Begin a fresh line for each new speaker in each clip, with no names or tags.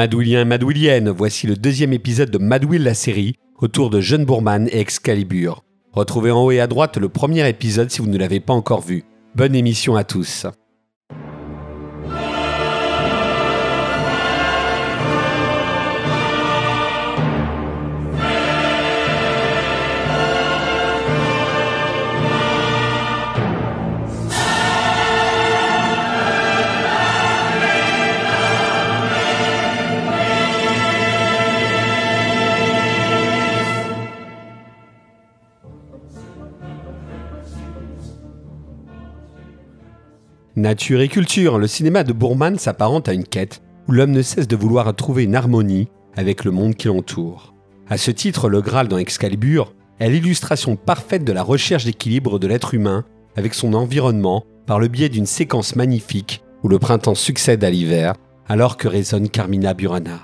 Madouilien et voici le deuxième épisode de Madouil la série, autour de Jeune Bourman et Excalibur. Retrouvez en haut et à droite le premier épisode si vous ne l'avez pas encore vu. Bonne émission à tous. Nature et culture, le cinéma de Bourman s'apparente à une quête où l'homme ne cesse de vouloir trouver une harmonie avec le monde qui l'entoure. À ce titre, le Graal dans Excalibur est l'illustration parfaite de la recherche d'équilibre de l'être humain avec son environnement par le biais d'une séquence magnifique où le printemps succède à l'hiver alors que résonne Carmina Burana.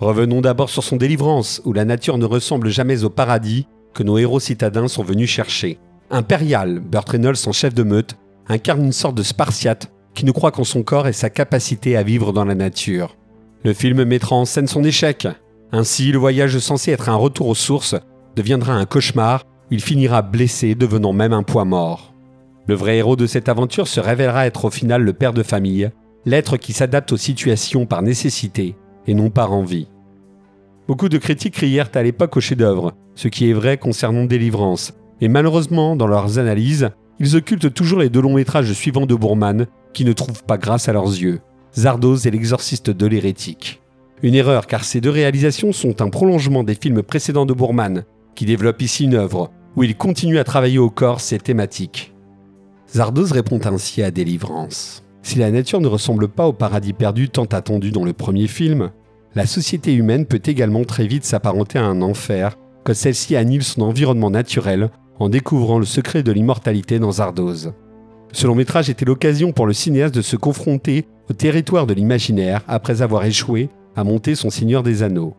Revenons d'abord sur son délivrance, où la nature ne ressemble jamais au paradis que nos héros citadins sont venus chercher. Impérial, Burt Reynolds en chef de meute, incarne une sorte de spartiate qui ne croit qu'en son corps et sa capacité à vivre dans la nature. Le film mettra en scène son échec. Ainsi, le voyage censé être un retour aux sources deviendra un cauchemar il finira blessé, devenant même un poids mort. Le vrai héros de cette aventure se révélera être au final le père de famille, l'être qui s'adapte aux situations par nécessité et non par envie. Beaucoup de critiques crièrent à l'époque au chef-d'œuvre, ce qui est vrai concernant Délivrance, et malheureusement, dans leurs analyses, ils occultent toujours les deux longs métrages suivants de Bourman, qui ne trouvent pas grâce à leurs yeux, Zardoz et l'exorciste de l'hérétique. Une erreur car ces deux réalisations sont un prolongement des films précédents de Bourman, qui développe ici une œuvre où il continue à travailler au corps ces thématiques. Zardoz répond ainsi à Délivrance. Si la nature ne ressemble pas au paradis perdu tant attendu dans le premier film, la société humaine peut également très vite s'apparenter à un enfer quand celle-ci annule son environnement naturel en découvrant le secret de l'immortalité dans Zardoz. Ce long métrage était l'occasion pour le cinéaste de se confronter au territoire de l'imaginaire après avoir échoué à monter son Seigneur des Anneaux.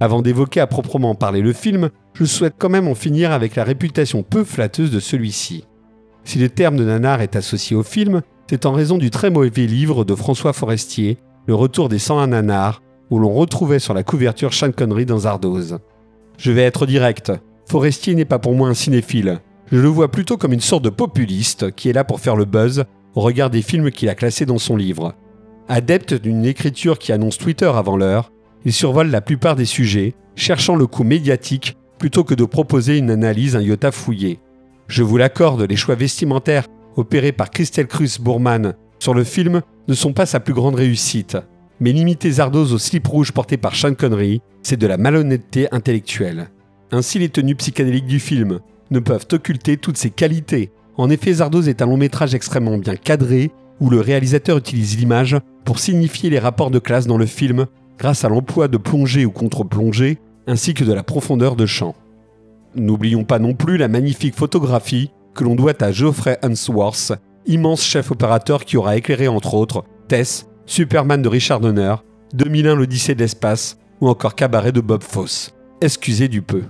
Avant d'évoquer à proprement parler le film, je souhaite quand même en finir avec la réputation peu flatteuse de celui-ci. Si le terme de nanar est associé au film, c'est en raison du très mauvais livre de François Forestier, Le retour des 101 nanars, où l'on retrouvait sur la couverture Sean dans Zardoz. Je vais être direct, Forestier n'est pas pour moi un cinéphile. Je le vois plutôt comme une sorte de populiste qui est là pour faire le buzz au regard des films qu'il a classés dans son livre. Adepte d'une écriture qui annonce Twitter avant l'heure, il survole la plupart des sujets, cherchant le coup médiatique plutôt que de proposer une analyse un iota fouillée. Je vous l'accorde, les choix vestimentaires opérés par Christelle Cruz Bourman sur le film ne sont pas sa plus grande réussite. Mais limiter Zardoz au slip rouge porté par Sean Connery, c'est de la malhonnêteté intellectuelle. Ainsi, les tenues psychédéliques du film ne peuvent occulter toutes ses qualités. En effet, Zardoz est un long métrage extrêmement bien cadré, où le réalisateur utilise l'image pour signifier les rapports de classe dans le film grâce à l'emploi de plongée ou contre-plongée, ainsi que de la profondeur de champ. N'oublions pas non plus la magnifique photographie que l'on doit à Geoffrey Unsworth, immense chef opérateur qui aura éclairé entre autres Tess, Superman de Richard Donner, 2001 l'Odyssée de l'espace ou encore Cabaret de Bob Fosse. Excusez du peu.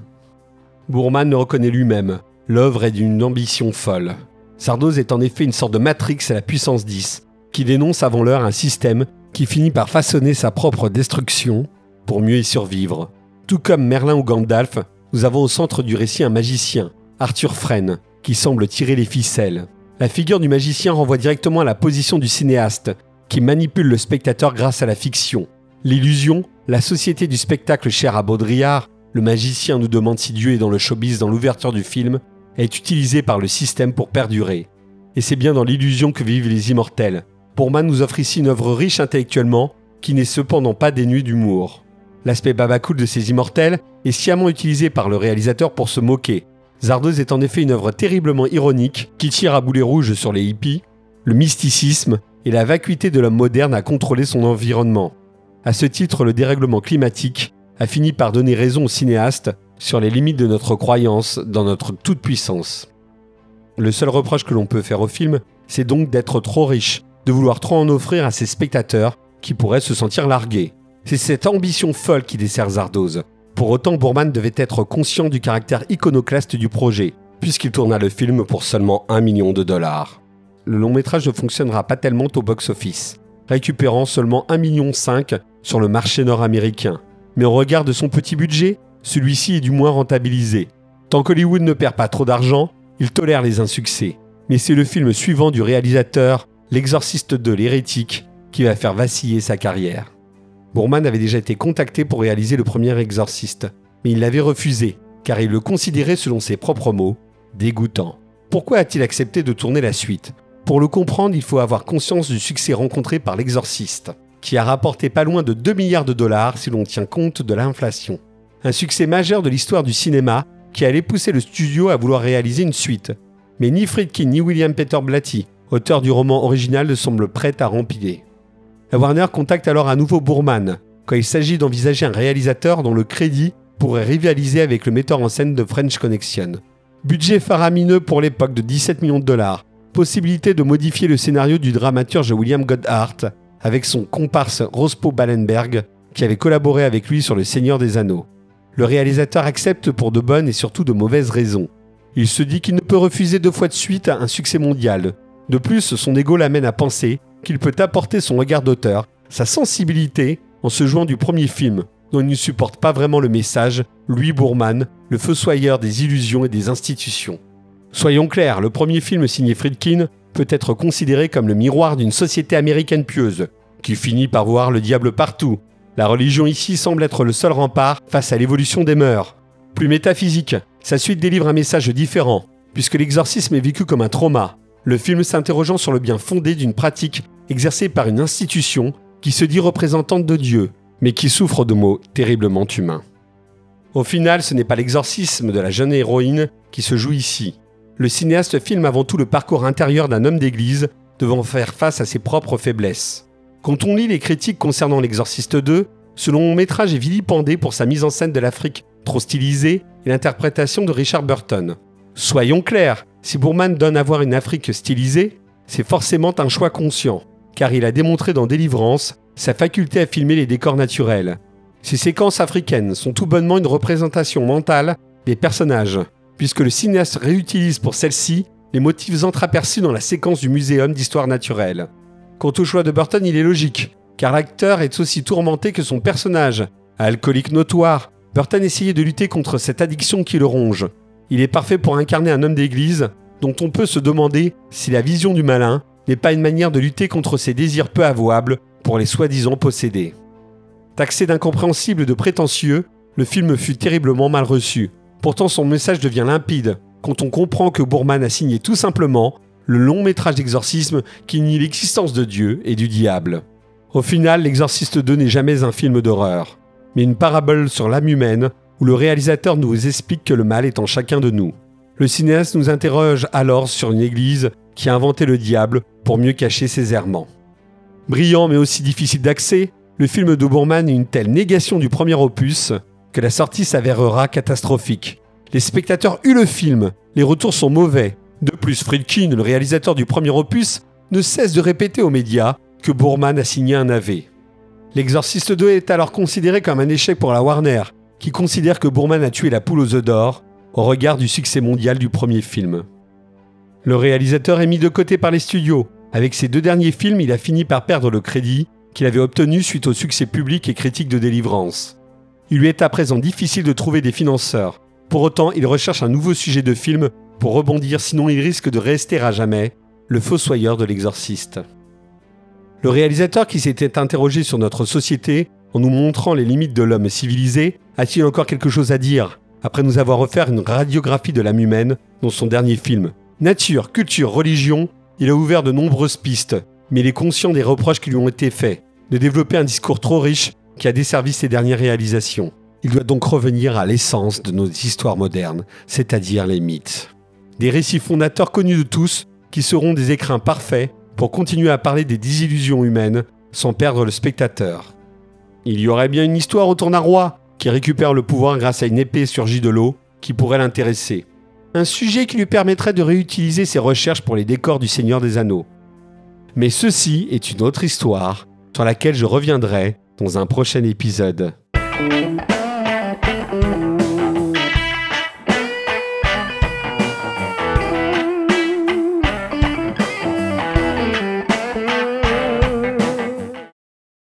Bourman le reconnaît lui-même. L'œuvre est d'une ambition folle. Sardoz est en effet une sorte de Matrix à la puissance 10, qui dénonce avant l'heure un système qui finit par façonner sa propre destruction pour mieux y survivre. Tout comme Merlin ou Gandalf, nous avons au centre du récit un magicien, Arthur Fresne, qui semble tirer les ficelles. La figure du magicien renvoie directement à la position du cinéaste, qui manipule le spectateur grâce à la fiction. L'illusion, la société du spectacle chère à Baudrillard, le magicien nous demande si Dieu est dans le showbiz dans l'ouverture du film, est utilisé par le système pour perdurer. Et c'est bien dans l'illusion que vivent les immortels. Bourman nous offre ici une œuvre riche intellectuellement, qui n'est cependant pas dénuée d'humour. L'aspect babacool de ces immortels est sciemment utilisé par le réalisateur pour se moquer. Zardoz est en effet une œuvre terriblement ironique qui tire à boulet rouge sur les hippies, le mysticisme et la vacuité de l'homme moderne à contrôler son environnement. À ce titre, le dérèglement climatique a fini par donner raison au cinéaste sur les limites de notre croyance dans notre toute-puissance. Le seul reproche que l'on peut faire au film, c'est donc d'être trop riche, de vouloir trop en offrir à ses spectateurs qui pourraient se sentir largués. C'est cette ambition folle qui dessert Zardoz. Pour autant, Bourman devait être conscient du caractère iconoclaste du projet, puisqu'il tourna le film pour seulement 1 million de dollars. Le long métrage ne fonctionnera pas tellement au box-office, récupérant seulement 1,5 million sur le marché nord-américain. Mais au regard de son petit budget, celui-ci est du moins rentabilisé. Tant qu'Hollywood ne perd pas trop d'argent, il tolère les insuccès. Mais c'est le film suivant du réalisateur, L'Exorciste de l'hérétique, qui va faire vaciller sa carrière. Bourman avait déjà été contacté pour réaliser le premier Exorciste, mais il l'avait refusé, car il le considérait, selon ses propres mots, dégoûtant. Pourquoi a-t-il accepté de tourner la suite? Pour le comprendre, il faut avoir conscience du succès rencontré par L'Exorciste, qui a rapporté pas loin de 2 milliards de dollars si l'on tient compte de l'inflation. Un succès majeur de l'histoire du cinéma qui allait pousser le studio à vouloir réaliser une suite. Mais ni Friedkin ni William Peter Blatty, auteur du roman original, ne semblent prêts à rempiler. La Warner contacte alors à nouveau Bourman, quand il s'agit d'envisager un réalisateur dont le crédit pourrait rivaliser avec le metteur en scène de French Connection. Budget faramineux pour l'époque de 17 millions de dollars, possibilité de modifier le scénario du dramaturge William Godhart avec son comparse Rospo Ballenberg qui avait collaboré avec lui sur Le Seigneur des Anneaux. Le réalisateur accepte pour de bonnes et surtout de mauvaises raisons. Il se dit qu'il ne peut refuser deux fois de suite un succès mondial. De plus, son ego l'amène à penser qu'il peut apporter son regard d'auteur, sa sensibilité, en se jouant du premier film, dont il ne supporte pas vraiment le message, Louis Bourman, le fossoyeur des illusions et des institutions. Soyons clairs, le premier film signé Friedkin peut être considéré comme le miroir d'une société américaine pieuse, qui finit par voir le diable partout. La religion ici semble être le seul rempart face à l'évolution des mœurs. Plus métaphysique, sa suite délivre un message différent, puisque l'exorcisme est vécu comme un trauma, le film s'interrogeant sur le bien fondé d'une pratique exercée par une institution qui se dit représentante de Dieu, mais qui souffre de mots terriblement humains. Au final, ce n'est pas l'exorcisme de la jeune héroïne qui se joue ici. Le cinéaste filme avant tout le parcours intérieur d'un homme d'église devant faire face à ses propres faiblesses. Quand on lit les critiques concernant l'Exorciste 2, ce long métrage est vilipendé pour sa mise en scène de l'Afrique trop stylisée et l'interprétation de Richard Burton. Soyons clairs, si Bourman donne à voir une Afrique stylisée, c'est forcément un choix conscient, car il a démontré dans Délivrance sa faculté à filmer les décors naturels. Ces séquences africaines sont tout bonnement une représentation mentale des personnages, puisque le cinéaste réutilise pour celle-ci les motifs entreaperçus dans la séquence du Muséum d'histoire naturelle. Quant au choix de Burton, il est logique, car l'acteur est aussi tourmenté que son personnage. Alcoolique notoire, Burton essayait de lutter contre cette addiction qui le ronge. Il est parfait pour incarner un homme d'église dont on peut se demander si la vision du malin n'est pas une manière de lutter contre ses désirs peu avouables pour les soi-disant posséder. Taxé d'incompréhensible et de prétentieux, le film fut terriblement mal reçu. Pourtant son message devient limpide quand on comprend que Bourman a signé tout simplement le long métrage d'exorcisme qui nie l'existence de Dieu et du diable. Au final, L'Exorciste 2 n'est jamais un film d'horreur, mais une parabole sur l'âme humaine où le réalisateur nous explique que le mal est en chacun de nous. Le cinéaste nous interroge alors sur une église qui a inventé le diable pour mieux cacher ses errements. Brillant mais aussi difficile d'accès, le film de Bourman est une telle négation du premier opus que la sortie s'avérera catastrophique. Les spectateurs huent le film, les retours sont mauvais. De plus, Friedkin, le réalisateur du premier opus, ne cesse de répéter aux médias que Bourman a signé un AV. L'Exorciste 2 est alors considéré comme un échec pour la Warner, qui considère que Bourman a tué la poule aux œufs d'or au regard du succès mondial du premier film. Le réalisateur est mis de côté par les studios. Avec ses deux derniers films, il a fini par perdre le crédit qu'il avait obtenu suite au succès public et critique de Délivrance. Il lui est à présent difficile de trouver des financeurs. Pour autant, il recherche un nouveau sujet de film pour rebondir, sinon il risque de rester à jamais le fossoyeur de l'exorciste. Le réalisateur qui s'était interrogé sur notre société en nous montrant les limites de l'homme civilisé a-t-il encore quelque chose à dire après nous avoir offert une radiographie de l'âme humaine dans son dernier film? Nature, culture, religion, il a ouvert de nombreuses pistes, mais il est conscient des reproches qui lui ont été faits, de développer un discours trop riche qui a desservi ses dernières réalisations. Il doit donc revenir à l'essence de nos histoires modernes, c'est-à-dire les mythes. Des récits fondateurs connus de tous qui seront des écrins parfaits pour continuer à parler des désillusions humaines sans perdre le spectateur. Il y aurait bien une histoire autour d'un roi qui récupère le pouvoir grâce à une épée surgie de l'eau qui pourrait l'intéresser. Un sujet qui lui permettrait de réutiliser ses recherches pour les décors du Seigneur des Anneaux. Mais ceci est une autre histoire sur laquelle je reviendrai dans un prochain épisode.